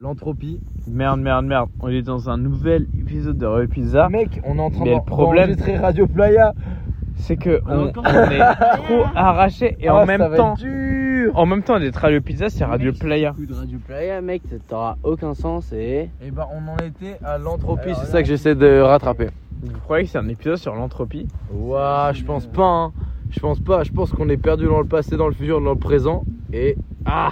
L'entropie. Merde, merde, merde. On est dans un nouvel épisode de Rue Pizza. Mec, on est en train Mais le problème- d'enregistrer Radio Playa. C'est que on, encore on est trop arraché et Ah, en ça même va temps, être dur. en même temps d'être Radio Pizza, c'est Radio Playa. Coup de Radio Playa, mec, t'auras aucun sens et. Et bah, on en était à l'entropie. Alors C'est là, ça que j'essaie de rattraper. Vous croyez que c'est un épisode sur l'entropie? Ouah, je pense pas. hein. Je pense pas. Je pense qu'on est perdu dans le passé, dans le futur, dans le présent. Et ah,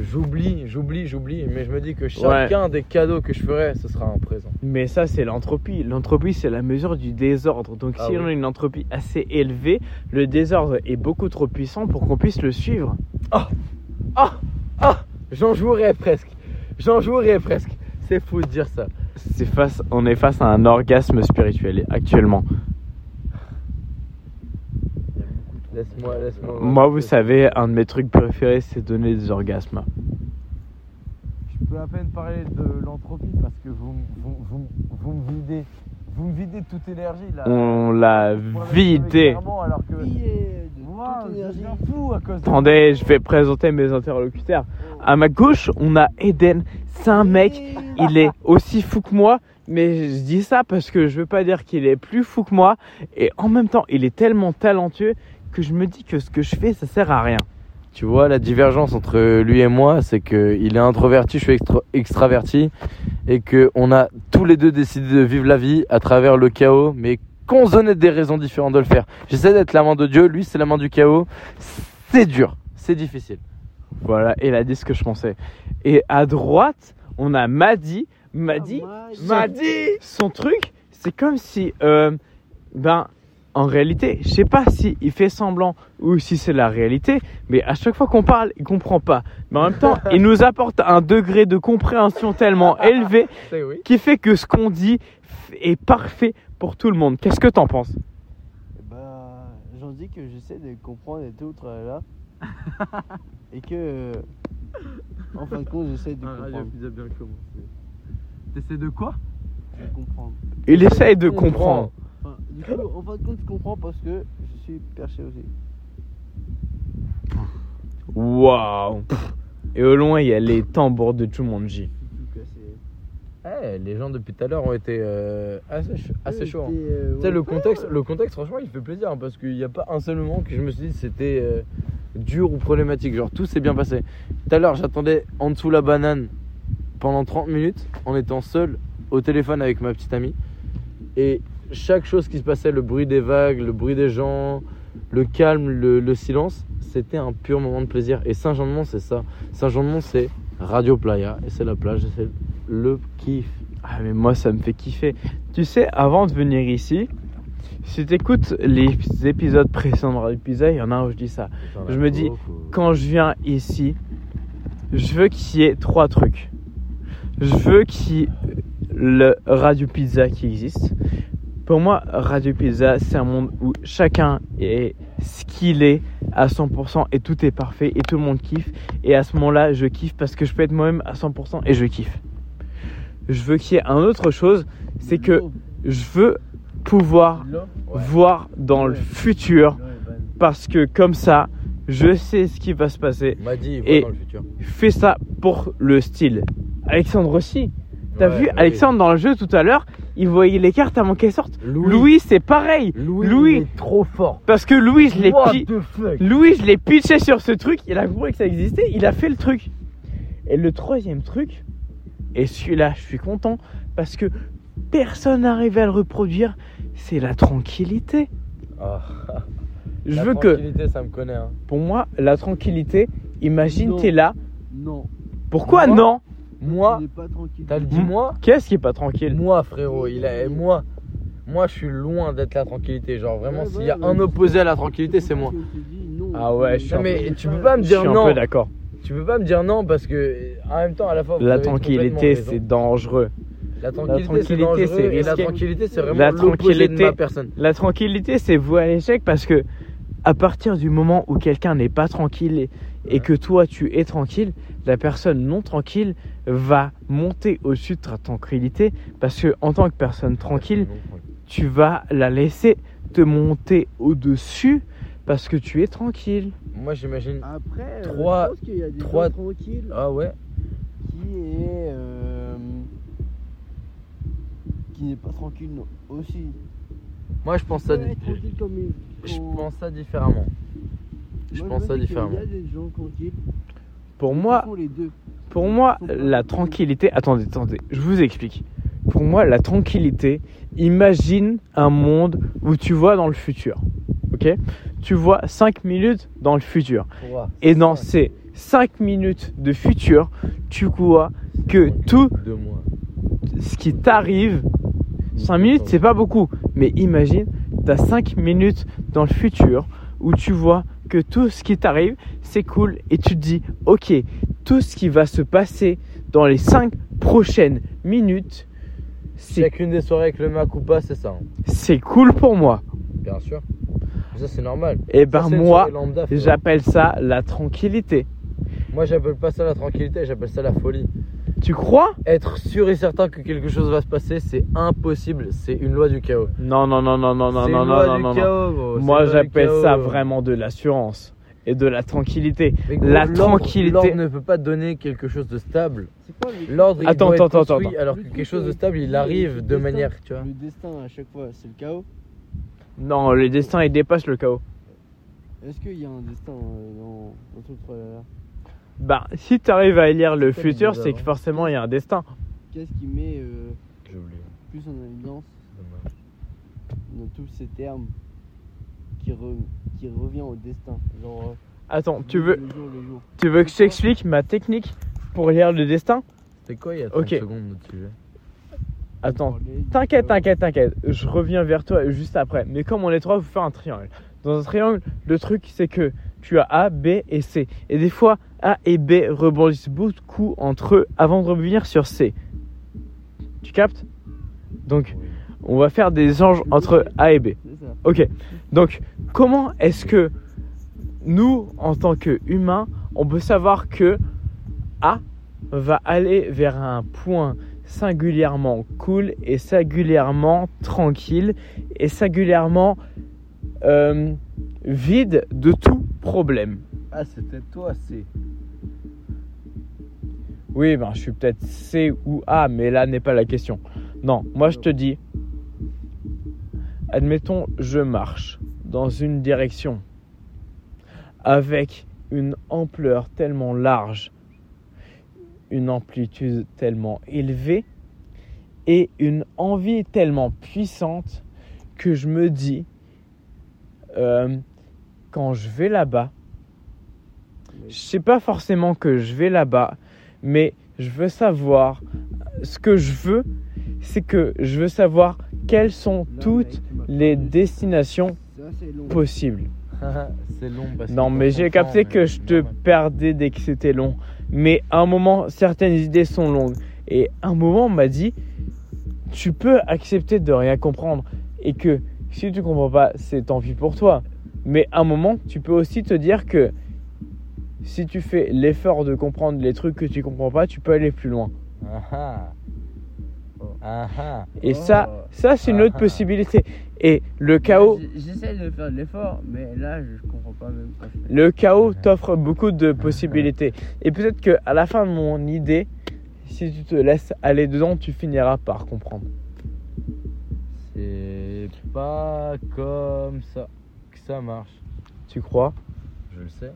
j'oublie, j'oublie, j'oublie. Mais je me dis que chacun des cadeaux que je ferai, ce sera un présent. Mais ça, c'est l'entropie. L'entropie, c'est la mesure du désordre. Donc, Ah si on a une entropie assez élevée, le désordre est beaucoup trop puissant pour qu'on puisse le suivre. Ah, ah, j'en jouerai presque. J'en jouerai presque. C'est fou de dire ça. C'est face, on est face à un orgasme spirituel actuellement. Laisse-moi, laisse-moi. Moi, vous savez, un de mes trucs préférés, c'est donner des orgasmes. Je peux à peine parler de l'entropie parce que vous, vous, vous, vous me videz. Vous me videz de toute énergie là. On l'a vidé. Alors que. fou à cause de Attendez, je vais présenter mes interlocuteurs. À ma gauche, on a Eden. C'est un mec, il est aussi fou que moi, mais je dis ça parce que je veux pas dire qu'il est plus fou que moi. Et en même temps, il est tellement talentueux que je me dis que ce que je fais, ça sert à rien. Tu vois, la divergence entre lui et moi, c'est qu'il est introverti, je suis extra- extraverti, et qu'on a tous les deux décidé de vivre la vie à travers le chaos, mais qu'on donnait des raisons différentes de le faire. J'essaie d'être la main de Dieu, lui c'est la main du chaos. C'est dur, c'est difficile. Voilà, il a dit ce que je pensais. Et à droite, on a Madi. Madi, Madi, son truc, c'est comme si, euh, ben, en réalité, je sais pas si il fait semblant ou si c'est la réalité, mais à chaque fois qu'on parle, il comprend pas. Mais en même temps, il nous apporte un degré de compréhension tellement élevé oui. qui fait que ce qu'on dit est parfait pour tout le monde. Qu'est-ce que t'en penses? Bah, j'en dis que j'essaie de comprendre et tout, là. et que. En fin de compte, j'essaie de comprendre. Pizza bien commencé. T'essaies de quoi? De comprendre. Il essaye de comprendre. Enfin, du coup, en fin de compte, je comprends parce que je suis perché aussi. Waouh Et au loin, il y a les tambours de Jumanji. Tout cassé. Eh, les gens depuis tout à l'heure ont été euh, assez, chauds. hein. euh, Tu sais, ouais. le contexte, le contexte, franchement, il fait plaisir hein, parce qu'il n'y a pas un seul moment que je me suis dit que c'était euh, dur ou problématique. Genre, tout s'est bien passé. Tout à l'heure, j'attendais en dessous la banane pendant 30 minutes en étant seul au téléphone avec ma petite amie. Et chaque chose qui se passait, le bruit des vagues, le bruit des gens, le calme, le, le silence, c'était un pur moment de plaisir. Et Saint-Jean-de-Mont, c'est ça. Saint-Jean-de-Mont, c'est Radio Playa et c'est la plage et c'est le kiff. Ah mais moi ça me fait kiffer. Tu sais, avant de venir ici, si t'écoutes les épisodes précédents de Radio Pizza, il y en a un où je dis ça. Je me dis, Quand je viens ici, je veux qu'il y ait trois trucs. Je veux qu'il y ait le Radio Pizza qui existe. Pour moi, Radio Pizza, c'est un monde où chacun est ce qu'il est à 100% et tout est parfait et tout le monde kiffe. Et à ce moment-là, je kiffe parce que je peux être moi-même à 100% et je kiffe. Je veux qu'il y ait un autre chose, c'est que je veux pouvoir voir dans le futur parce que comme ça, je sais ce qui va se passer. m'a dit, Et- dans le futur. Fais ça pour le style. Alexandre aussi. T'as Ouais, vu oui. Alexandre dans le jeu tout à l'heure, il voyait les cartes avant qu'elles sortent. Louis, Louis, c'est pareil. Louis, Louis. il est trop fort. Parce que Louis, je l'ai pi- Louis, je l'ai pitché sur ce truc, il a compris que ça existait, il a fait le truc. Et le troisième truc, et celui-là, je suis content, parce que personne n'arrive à le reproduire, c'est la tranquillité. Ah, Je la veux que, tranquillité, ça me connaît. Hein. pour moi, la tranquillité, imagine, t'es là. Non. Pourquoi non? Moi, t'as le dit moi Qu'est-ce qui est pas tranquille? Moi, frérot, il a, moi, moi, je suis loin d'être la tranquillité. Genre, vraiment, s'il y a un opposé à la tranquillité, c'est moi. Ah ouais, je suis Non, un mais tu peux pas me Je dire suis un non. peu d'accord. Tu peux pas me dire non parce que, en même temps, à la fois, vous La avez tranquillité, complètement raison. c'est dangereux. La tranquillité, c'est tranquillité, dangereux. c'est et la risqué. tranquillité, c'est vraiment La l'opposé de tranquillité- ma personne. La tranquillité, c'est voué à l'échec parce que à partir du moment où quelqu'un n'est pas tranquille et, et que toi tu es tranquille, la personne non tranquille va monter au-dessus de ta tranquillité parce que en tant que personne tranquille, tu vas la laisser te monter au-dessus parce que tu es tranquille. Moi, j'imagine. Après, euh, Trois- je pense qu'il y a des trois- tranquilles Ah ouais. qui est. euh, qui n'est pas tranquille non, aussi. Moi, je pense ça, Ouais, comme je pense ça différemment. Je pense ça différemment. Il y a des gens tranquilles. Pour moi, font les deux. Pour moi, la tranquillité. Attendez, attendez, je vous explique. Pour moi, la tranquillité, imagine un monde où tu vois dans le futur. Ok? Tu vois 5 minutes dans le futur. Et dans ces 5 minutes de futur, tu vois que tout ce qui t'arrive, 5 minutes, c'est pas beaucoup. Mais imagine, tu as 5 minutes dans le futur où tu vois que tout ce qui t'arrive, c'est cool. Et tu te dis, ok, tout ce qui va se passer dans les 5 prochaines minutes, c'est Chacune des soirées avec le Mac ou pas, c'est ça. hein. c'est cool pour moi. Bien sûr. Ça, c'est normal. Et Ça, ben c'est une moi, soirée lambda, frérot. j'appelle ça la tranquillité. Moi, j'appelle pas ça la tranquillité, j'appelle ça la folie. Tu crois Être sûr et certain que quelque chose va se passer, c'est impossible. C'est une loi du chaos. Non, non, non, non, non, non, non, non, non, non, non. chaos. C'est Moi, une loi du j'appelle ça vraiment de l'assurance et de la tranquillité. Gros, la tranquillité. L'ordre ne peut pas donner quelque chose de stable. C'est quoi le, L'ordre, il Attends, doit être attends, attends, construit, attends. alors que quelque chose de stable, il arrive de destin- manière, tu vois. Le destin à chaque fois, c'est le chaos. Non, le destin, il dépasse le chaos. Est-ce qu'il y a un destin euh, dans, dans tout le tralala? Bah, si tu arrives à lire le C'est futur, c'est hein. que forcément il y a un destin. Qu'est-ce qui met euh, plus en évidence dans tous ces termes qui, re- qui revient au destin? Genre. Attends, euh, tu veux, Le jour, le jour. tu veux que je t'explique ma technique pour lire le destin? C'était quoi il y a 30 Ok. secondes notre sujet? Attends, t'inquiète, t'inquiète, t'inquiète. Je reviens vers toi juste après. Mais comme on est trois, il faut faire un triangle. Dans un triangle, le truc c'est que tu as A, B et C. Et des fois, A et B rebondissent beaucoup entre eux avant de revenir sur C. Tu captes? Donc, on va faire des échanges entre A et B. Ok. Donc, comment est-ce que nous, en tant qu'humains, on peut savoir que A va aller vers un point singulièrement cool et singulièrement tranquille et singulièrement euh, vide de tout problème Ah, c'était toi, c'est. Oui, ben, je suis peut-être C ou A, mais là n'est pas la question. Non, moi je te dis, admettons, je marche dans une direction avec une ampleur tellement large, une amplitude tellement élevée et une envie tellement puissante que je me dis, euh, quand je vais là-bas, je sais pas forcément que je vais là-bas, mais je veux savoir ce que je veux, c'est que je veux savoir quelles sont toutes les destinations possibles. c'est long parce Non, mais j'ai capté que je te perdais dès que c'était long. Mais à un moment, certaines idées sont longues. Et un moment, on m'a dit, tu peux accepter de rien comprendre. Et que si tu comprends pas, c'est tant pis pour toi. Mais à un moment, tu peux aussi te dire que si tu fais l'effort de comprendre les trucs que tu comprends pas, tu peux aller plus loin. Ah ah. Ah. Et Oh. ça, ça c'est une autre Ah. possibilité. Et le chaos, J'essaie de faire de l'effort, mais là, je comprends pas même fais. Le chaos t'offre beaucoup de possibilités. Et peut-être que à la fin de mon idée, si tu te laisses aller dedans, tu finiras par comprendre. C'est pas comme ça ça marche. Tu crois? Je le sais.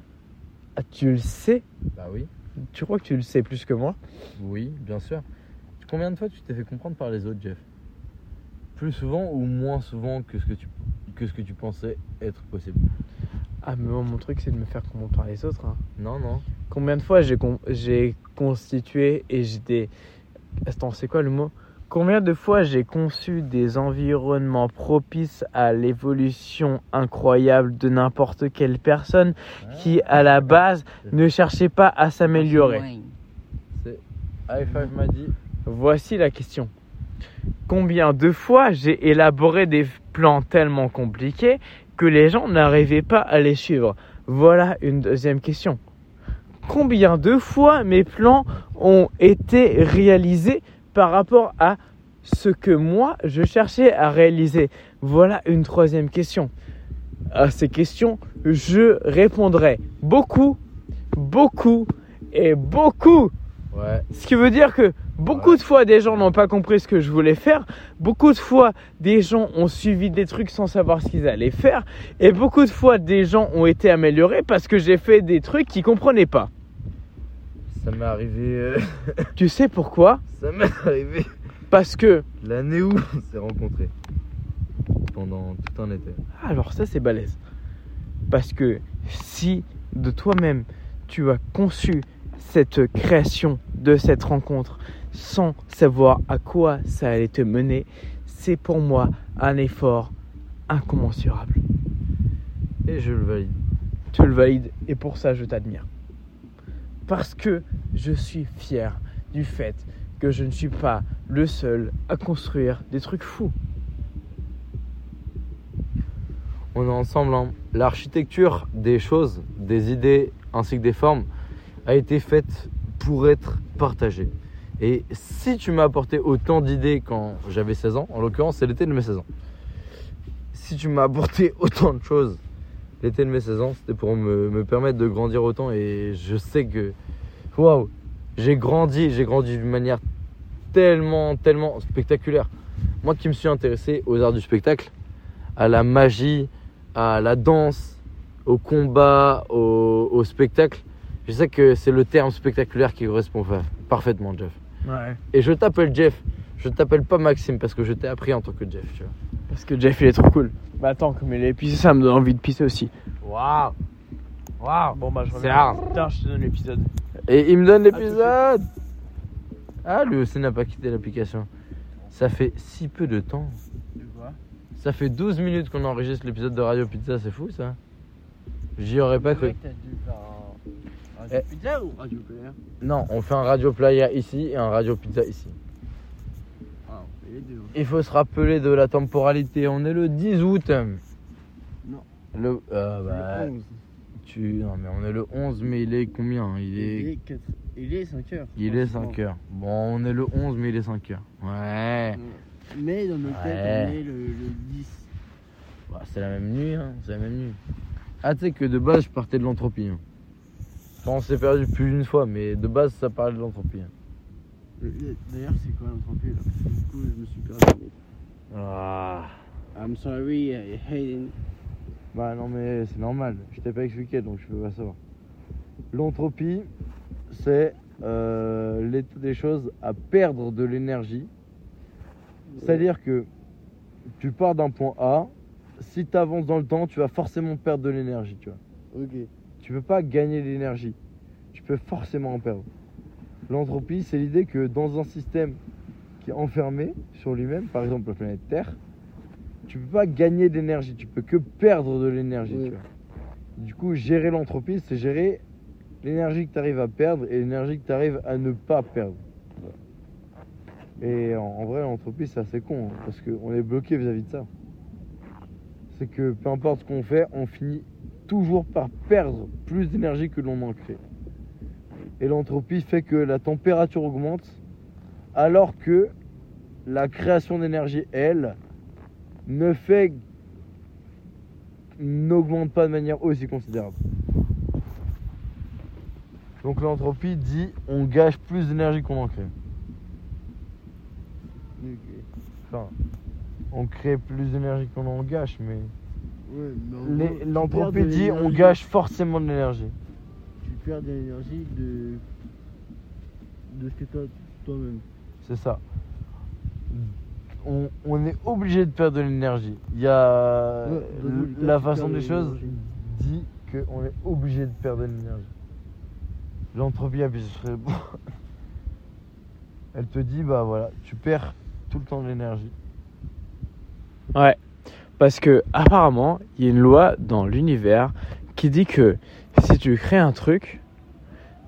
ah, Tu le sais? Bah oui. Tu crois que tu le sais plus que moi? Oui, bien sûr. Combien de fois tu t'es fait comprendre par les autres, Jeff? Plus souvent ou moins souvent que ce que tu, que ce que tu pensais être possible? Ah, mais moi, mon truc, c'est de me faire comprendre par les autres. hein. Non, non. Combien de fois j'ai con- j'ai constitué et j'étais. Attends, c'est quoi le mot? Combien de fois j'ai conçu des environnements propices à l'évolution incroyable de n'importe quelle personne qui, à la base, ne cherchait pas à s'améliorer? M'a dit. Voici la question. Combien de fois j'ai élaboré des plans tellement compliqués que les gens n'arrivaient pas à les suivre? Voilà une deuxième question. Combien de fois mes plans ont été réalisés par rapport à ce que moi je cherchais à réaliser Voilà une troisième question. À ces questions, je répondrai beaucoup, beaucoup et beaucoup Ouais. Ce qui veut dire que beaucoup de fois, des gens n'ont pas compris ce que je voulais faire. Beaucoup de fois, des gens ont suivi des trucs sans savoir ce qu'ils allaient faire. Et beaucoup de fois, des gens ont été améliorés parce que j'ai fait des trucs qu'ils comprenaient pas. Ça m'est arrivé. euh, Tu sais pourquoi ça m'est arrivé Parce que. l'année où on s'est rencontrés. Pendant tout un été. Ah, Alors ça, c'est balèze. Parce que si de toi-même, tu as conçu cette création de cette rencontre sans savoir à quoi ça allait te mener, c'est pour moi un effort incommensurable. Et je le valide. Tu le valides et pour ça, je t'admire. Parce que je suis fier du fait que je ne suis pas le seul à construire des trucs fous. On est ensemble. hein. L'architecture des choses, des idées ainsi que des formes a été faite pour être partagée. Et si tu m'as apporté autant d'idées quand j'avais 16 ans, en l'occurrence c'est l'été de mes 16 ans, si tu m'as apporté autant de choses l'été de mes 16 ans, c'était pour me, me permettre de grandir autant et je sais que, waouh, j'ai grandi, j'ai grandi d'une manière tellement, tellement spectaculaire. Moi qui me suis intéressé aux arts du spectacle, à la magie, à la danse, au combat, au, au spectacle. Je sais que c'est le terme spectaculaire qui correspond fa- parfaitement, Jeff. Ouais. Et je t'appelle Jeff. Je t'appelle pas Maxime parce que je t'ai appris en tant que Jeff, tu Parce que Jeff il est trop cool. Bah attends, comme il est pissé, ça me donne envie de pisser aussi. Waouh Waouh Bon bah je C'est hard. Tiens, je te donne l'épisode. Et il me donne l'épisode Ah, lui aussi n'a pas quitté l'application. Ça fait si peu de temps. De quoi? Ça fait 12 minutes qu'on enregistre l'épisode de Radio Pizza, c'est fou ça J'y aurais pas cru. Mec, t'as dû faire un radio Eh. pizza ou radio player? Non, on fait un Radio Playa ici et un Radio Pizza ici. Les deux. Il faut se rappeler de la temporalité. On est le 10 août. Non. Le, euh, bah, Le 11. tu, non, mais on est le 11, mais il est combien? Il Il est, est, 4... il est 5 heures. il est 5 heures. Bon, on est le 11, mais il est 5 heures. Ouais. Mais dans têtes, Ouais. on est le, le 10. Bah, c'est la même nuit, hein. C'est la même nuit. Ah, tu sais que de base, je partais de l'entropie. hein. Enfin, on s'est perdu plus d'une fois, mais de base, ça parlait de l'entropie. hein. Le- le- D'ailleurs, c'est quoi l'entreprise là? Parce que du coup, je me suis perdu. Ah. I'm sorry, I Hayden. Bah non mais c'est normal, je t'ai pas expliqué donc je peux pas savoir. L'entropie, c'est euh, l'état des choses à perdre de l'énergie. C'est-à-dire que tu pars d'un point A, si tu avances dans le temps, tu vas forcément perdre de l'énergie, tu vois. Ok. Tu peux pas gagner de l'énergie, tu peux forcément en perdre. L'entropie, c'est l'idée que dans un système qui est enfermé sur lui-même, par exemple la planète Terre, tu peux pas gagner d'énergie, tu peux que perdre de l'énergie. Oui. Du coup, gérer l'entropie, c'est gérer l'énergie que tu arrives à perdre et l'énergie que tu arrives à ne pas perdre. Et en, en vrai, l'entropie, c'est assez con, hein, parce qu'on est bloqué vis-à-vis de ça. C'est que peu importe ce qu'on fait, on finit toujours par perdre plus d'énergie que l'on en crée. Et l'entropie fait que la température augmente alors que la création d'énergie, elle, ne fait n'augmente pas de manière aussi considérable. Donc l'entropie dit on gâche plus d'énergie qu'on en crée. Enfin, on crée plus d'énergie qu'on en gâche, mais Ouais, l'entropie dit on gâche forcément de l'énergie. Tu perds de l'énergie de. de ce que toi, toi-même. C'est ça. On, on est obligé de perdre de l'énergie. Il y a Ouais, la tu façon des choses dit qu'on est obligé de perdre de l'énergie. L'entropie, elle, serait bon. elle te dit bah voilà, tu perds tout le temps de l'énergie. Ouais. Parce que apparemment, il y a une loi dans l'univers qui dit que si tu crées un truc,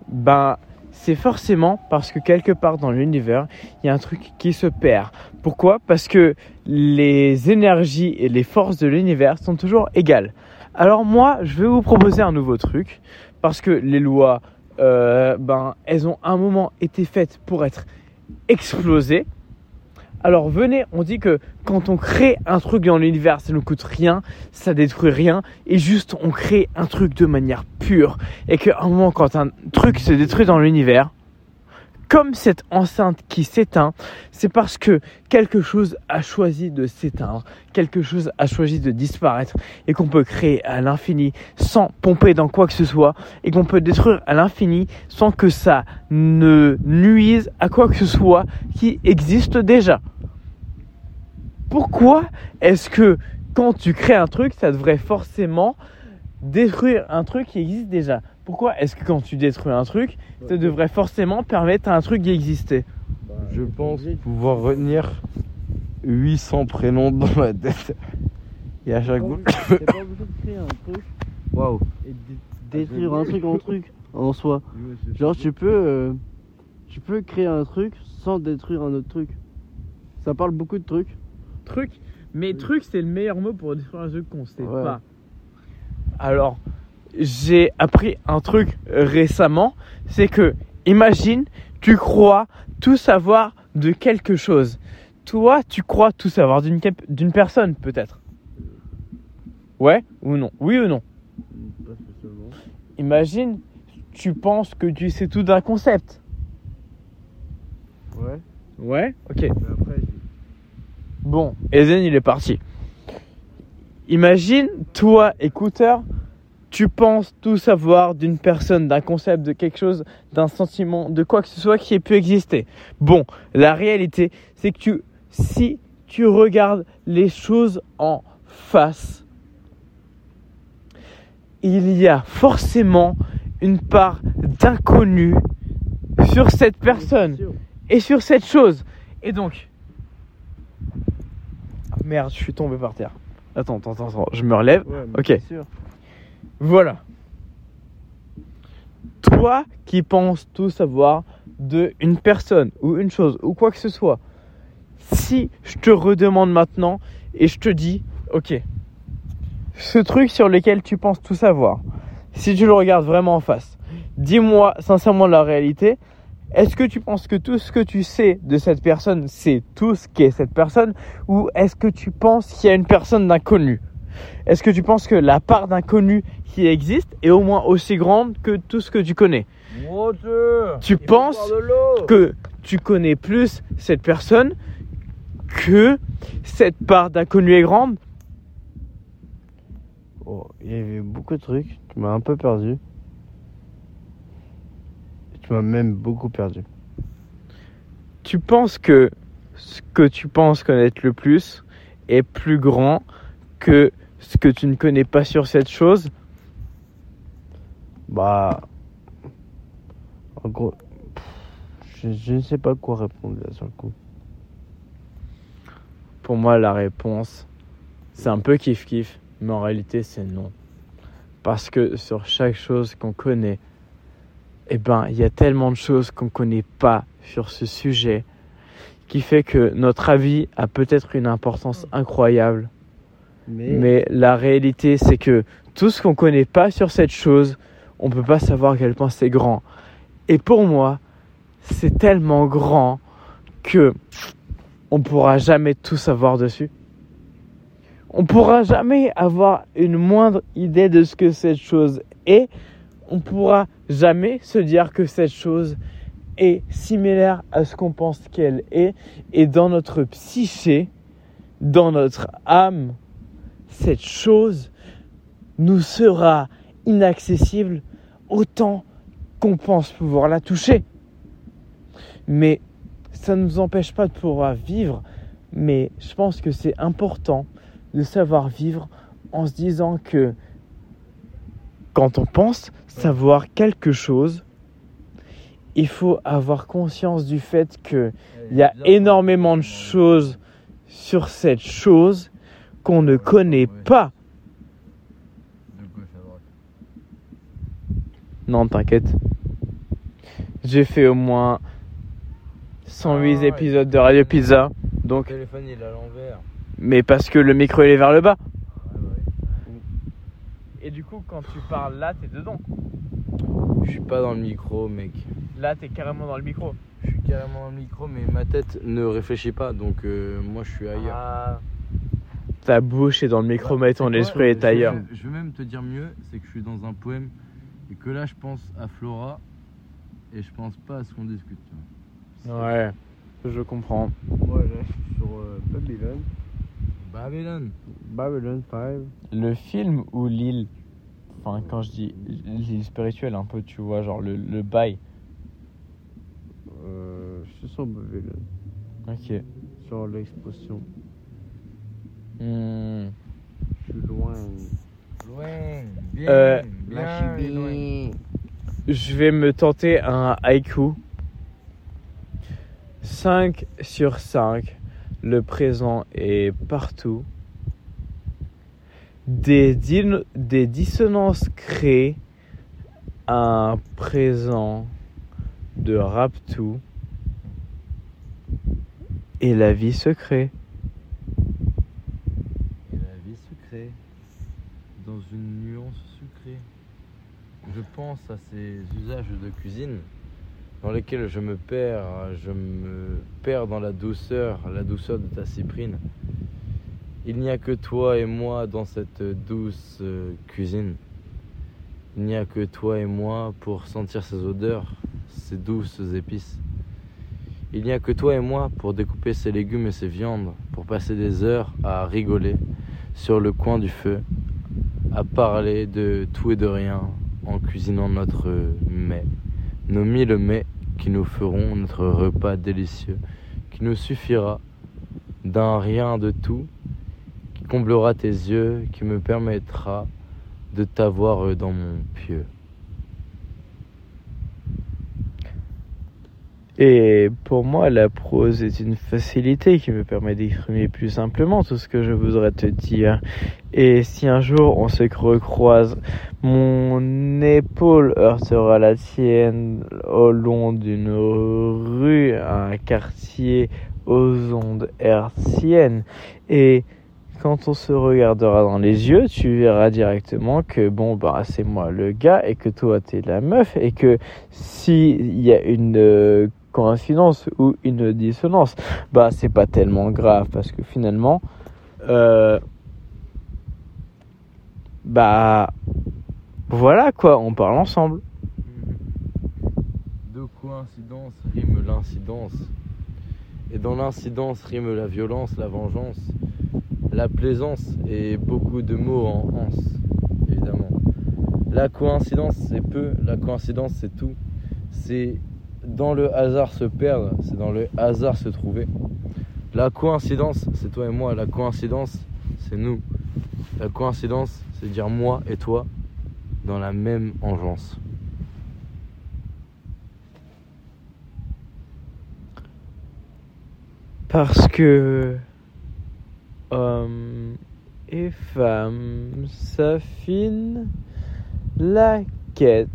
ben c'est forcément parce que quelque part dans l'univers, il y a un truc qui se perd. Pourquoi? Parce que les énergies et les forces de l'univers sont toujours égales. Alors moi, je vais vous proposer un nouveau truc parce que les lois, euh, ben, elles ont un moment été faites pour être explosées. Alors venez, on dit que quand on crée un truc dans l'univers, ça ne coûte rien, ça détruit rien, et juste on crée un truc de manière pure. Et qu'à un moment, quand un truc se détruit dans l'univers, comme cette enceinte qui s'éteint, c'est parce que quelque chose a choisi de s'éteindre, quelque chose a choisi de disparaître et qu'on peut créer à l'infini sans pomper dans quoi que ce soit et qu'on peut détruire à l'infini sans que ça ne nuise à quoi que ce soit qui existe déjà. Pourquoi est-ce que quand tu crées un truc, ça devrait forcément détruire un truc qui existe déjà? Pourquoi est-ce que quand tu détruis un truc, ça devrait forcément permettre à un truc d'exister? Je pense pouvoir retenir 800 prénoms dans ma tête. Et à chaque fois. C'est pas obligé de créer un truc Waouh. et de détruire un truc en truc en soi. Genre tu peux euh, tu peux créer un truc sans détruire un autre truc. Ça parle beaucoup de trucs. Truc Mais truc, c'est le meilleur mot pour détruire un truc qu'on sait Ouais. pas. Alors, j'ai appris un truc récemment, c'est que, imagine, tu crois tout savoir de quelque chose. Toi, tu crois tout savoir d'une personne, peut-être. Ouais ou non? Oui ou non? Pas spécialement. Imagine, tu penses que tu sais tout d'un concept. Ouais. Ouais? Ok. Mais après Bon, Eden, il est parti. Imagine, toi, écouteur, tu penses tout savoir d'une personne, d'un concept, de quelque chose, d'un sentiment, de quoi que ce soit qui ait pu exister. Bon, la réalité, c'est que tu, si tu regardes les choses en face, il y a forcément une part d'inconnu sur cette personne et sur cette chose. Et donc. Merde, je suis tombé par terre. Attends, attends, attends, attends, je me relève. Ouais, Ok. Voilà. Toi qui penses tout savoir de une personne ou une chose ou quoi que ce soit, si je te redemande maintenant et je te dis, ok, ce truc sur lequel tu penses tout savoir, si tu le regardes vraiment en face, dis-moi sincèrement la réalité. Est-ce que tu penses que tout ce que tu sais de cette personne, c'est tout ce qu'est cette personne? Ou est-ce que tu penses qu'il y a une personne d'inconnu? Est-ce que tu penses que la part d'inconnu qui existe est au moins aussi grande que tout ce que tu connais? Tu penses que tu connais plus cette personne que cette part d'inconnu est grande? Oh, il y avait beaucoup de trucs. Tu m'as un peu perdu. Tu m'as même beaucoup perdu. Tu penses que ce que tu penses connaître le plus est plus grand que ce que tu ne connais pas sur cette chose? Bah. En gros. pff, Je, je ne sais pas quoi répondre là sur le coup. Pour moi, la réponse, c'est un peu kiff-kiff, mais en réalité, c'est non. Parce que sur chaque chose qu'on connaît, eh ben, il y a tellement de choses qu'on ne connaît pas sur ce sujet qui fait que notre avis a peut-être une importance incroyable. Mais. Mais la réalité, c'est que tout ce qu'on ne connaît pas sur cette chose, on ne peut pas savoir à quel point c'est grand. Et pour moi, c'est tellement grand que on pourra jamais tout savoir dessus. On pourra jamais avoir une moindre idée de ce que cette chose est. On pourra jamais se dire que cette chose est similaire à ce qu'on pense qu'elle est. Et dans notre psyché, dans notre âme, cette chose nous sera inaccessible autant qu'on pense pouvoir la toucher. Mais ça ne nous empêche pas de pouvoir vivre. Mais je pense que c'est important de savoir vivre en se disant que quand on pense savoir quelque chose, il faut avoir conscience du fait que il y a énormément de choses sur cette chose qu'on ne connaît pas. Non, t'inquiète. J'ai fait au moins 108 Ah épisodes de Radio Pizza. Le Donc, téléphone il est à l'envers. mais parce que le micro il est vers le bas. Et du coup, quand tu parles là, t'es dedans. Je suis pas dans le micro, mec. Là, t'es carrément dans le micro. Je suis carrément dans le micro, mais ma tête ne réfléchit pas, donc euh, moi je suis ailleurs. Ah. Ta bouche est dans le micro, mais ton esprit est ailleurs. Je, vais même te dire mieux, c'est que je suis dans un poème et que là je pense à Flora et je pense pas à ce qu'on discute. tu vois. Ouais, je comprends. Moi, là, je suis sur euh, Babylone. Babylone. Babylone 5. Le film ou l'île, enfin quand je dis l'île spirituelle un peu, tu vois, genre le, le bail. Euh, je suis sur Babylone. Ok. Sur l'expression. Hmm. Je suis loin. Loin. Bien. Euh, bien, loin. Je vais me tenter un haïku. 5 sur 5. Le présent est partout. Des, dissonances créent un présent de raptou. Et la vie se crée. Et la vie se crée dans une nuance sucrée. Je pense à ces usages de cuisine dans lesquels je me perds, je me perds dans la douceur, la douceur de ta cyprine. Il n'y a que toi et moi dans cette douce euh, cuisine. Il n'y a que toi et moi pour sentir ces odeurs, ces douces épices. Il n'y a que toi et moi pour découper ces légumes et ces viandes, pour passer des heures à rigoler sur le coin du feu, à parler de tout et de rien en cuisinant notre mets, nos mille mets qui nous feront notre repas délicieux, qui nous suffira d'un rien de tout, qui comblera tes yeux, qui me permettra de t'avoir dans mon pieu. Et pour moi, la prose est une facilité qui me permet d'exprimer plus simplement tout ce que je voudrais te dire. Et si un jour on se recroise, mon épaule heurtera la tienne au long d'une rue, un quartier aux ondes hertziennes. Et quand on se regardera dans les yeux, tu verras directement que bon bah c'est moi le gars et que toi t'es la meuf et que s'il y a une euh, coïncidence ou une dissonance, bah c'est pas tellement grave parce que finalement, euh, bah voilà quoi, on parle ensemble. De coïncidence rime l'incidence. Et dans l'incidence rime la violence, la vengeance, la plaisance et beaucoup de mots en anse, évidemment. La coïncidence c'est peu, la coïncidence c'est tout. C'est dans le hasard se perdre, c'est dans le hasard se trouver. La coïncidence c'est toi et moi, la coïncidence c'est nous. La coïncidence c'est dire moi et toi dans la même engeance. Parce que hommes et femmes s'affinent, la quête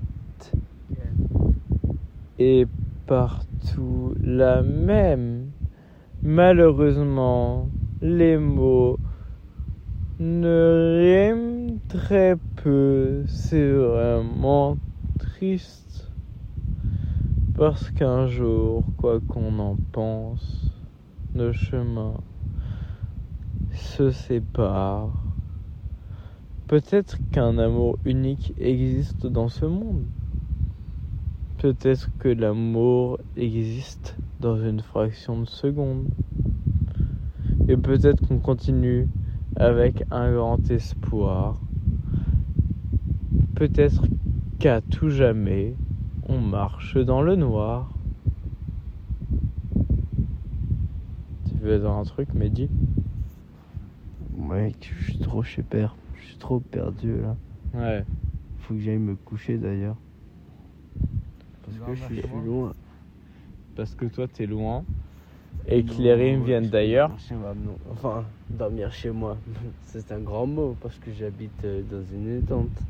est partout la même. Malheureusement, les mots ne riment très peu. C'est vraiment triste. Parce qu'un jour, quoi qu'on en pense, nos chemins se séparent. Peut-être qu'un amour unique existe dans ce monde. Peut-être que l'amour existe dans une fraction de seconde. Et peut-être qu'on continue avec un grand espoir. Peut-être qu'à tout jamais, on marche dans le noir. Tu veux dire un truc, Mehdi? Mec, je suis trop chez père. Je suis trop perdu là. Ouais. Faut que j'aille me coucher d'ailleurs. Parce que je suis loin. Parce que toi, t'es loin. Et que les rimes viennent d'ailleurs. dormir chez moi, non. Enfin, dormir chez moi. C'est un grand mot parce que j'habite euh, dans une tente.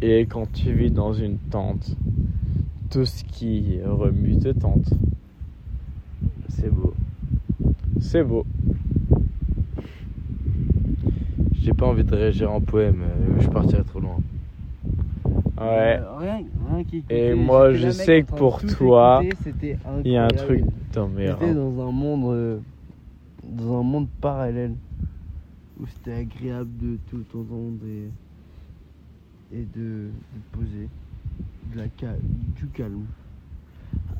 Et quand tu vis dans une tente, tout ce qui remue te tente. C'est beau. C'est beau. J'ai pas envie de réagir en poème, euh, je partirais trop loin. Ouais. Euh, rien, rien qui Et moi, je sais que pour toi, Il y a un truc dans mes J'étais reins. dans un monde euh, dans un monde parallèle où c'était agréable de tout entendre et, et de, de poser de la cal- du calme.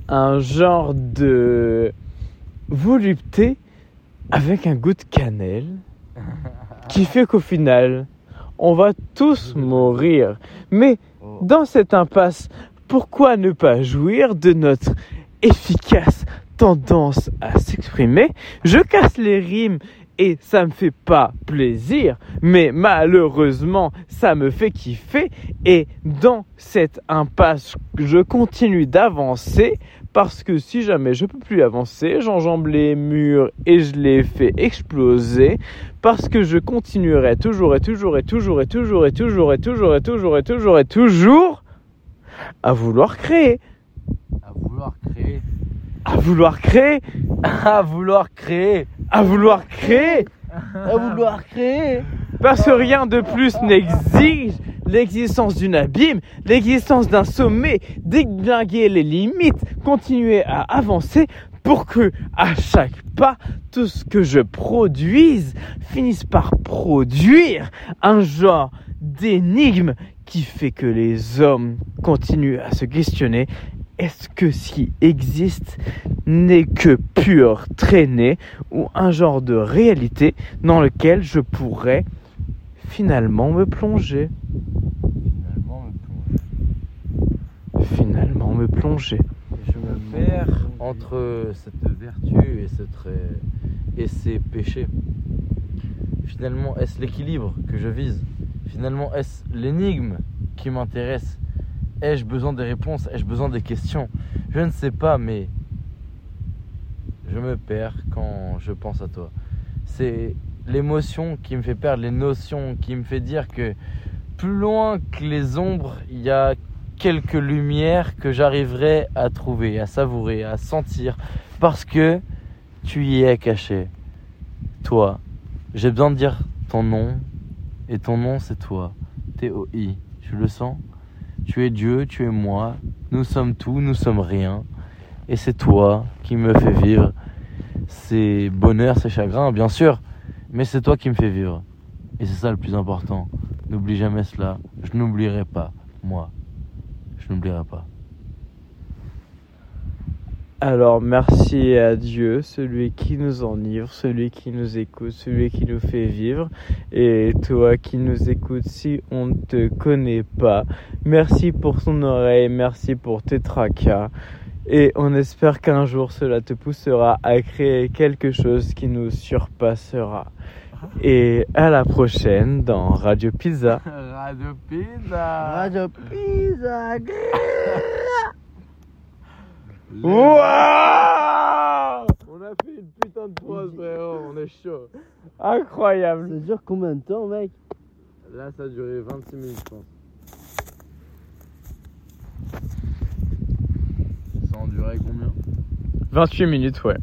un genre de volupté avec un goût de cannelle qui fait qu'au final, on va tous mourir. Mais. Dans cette impasse, pourquoi ne pas jouir de notre efficace tendance à s'exprimer? Je casse les rimes et ça me fait pas plaisir, mais malheureusement, ça me fait kiffer et dans cette impasse, je continue d'avancer parce que si jamais je peux plus avancer, j'enjambe les murs et je les fais exploser parce que je continuerai toujours et toujours et toujours et toujours et toujours et toujours et toujours et toujours et toujours à vouloir créer, À vouloir créer. à vouloir créer, À vouloir créer. à vouloir créer. À vouloir créer. Parce que rien de plus n'exige l'existence d'une abîme, l'existence d'un sommet, déglinguer les limites, continuer à avancer pour que à chaque pas, tout ce que je produise finisse par produire un genre d'énigme qui fait que les hommes continuent à se questionner. Est-ce que ce qui existe n'est que pure traînée ou un genre de réalité dans lequel je pourrais finalement me plonger Finalement, me plonge. Finalement me plonger. Je me perds entre cette vertu et, cette, et ces péchés. Finalement, est-ce l'équilibre que je vise? Finalement, est-ce l'énigme qui m'intéresse? Ai-je besoin des réponses? Ai-je besoin des questions? Je ne sais pas, mais je me perds quand je pense à toi. C'est l'émotion qui me fait perdre les notions, qui me fait dire que plus loin que les ombres, il y a quelques lumières que j'arriverai à trouver, à savourer, à sentir, parce que tu y es caché. Toi, j'ai besoin de dire ton nom, et ton nom c'est toi, T-O-I. Tu le sens? Tu es Dieu, tu es moi, nous sommes tout, nous sommes rien, et c'est toi qui me fais vivre. C'est bonheur, c'est chagrin, bien sûr, mais c'est toi qui me fais vivre. Et c'est ça le plus important. N'oublie jamais cela. Je n'oublierai pas, moi. Je n'oublierai pas. Alors merci à Dieu, celui qui nous enivre, celui qui nous écoute, celui qui nous fait vivre. Et toi qui nous écoutes, si on ne te connaît pas, merci pour ton oreille, merci pour tes tracas. Et on espère qu'un jour cela te poussera à créer quelque chose qui nous surpassera. Et à la prochaine dans Radio Pizza. Radio Pizza Radio Pizza. Waouh On a fait une putain de pause, frérot, on est chaud. Incroyable. Ça dure combien de temps, mec? Là, ça a duré 26 minutes, je pense. 28 minutes, ouais.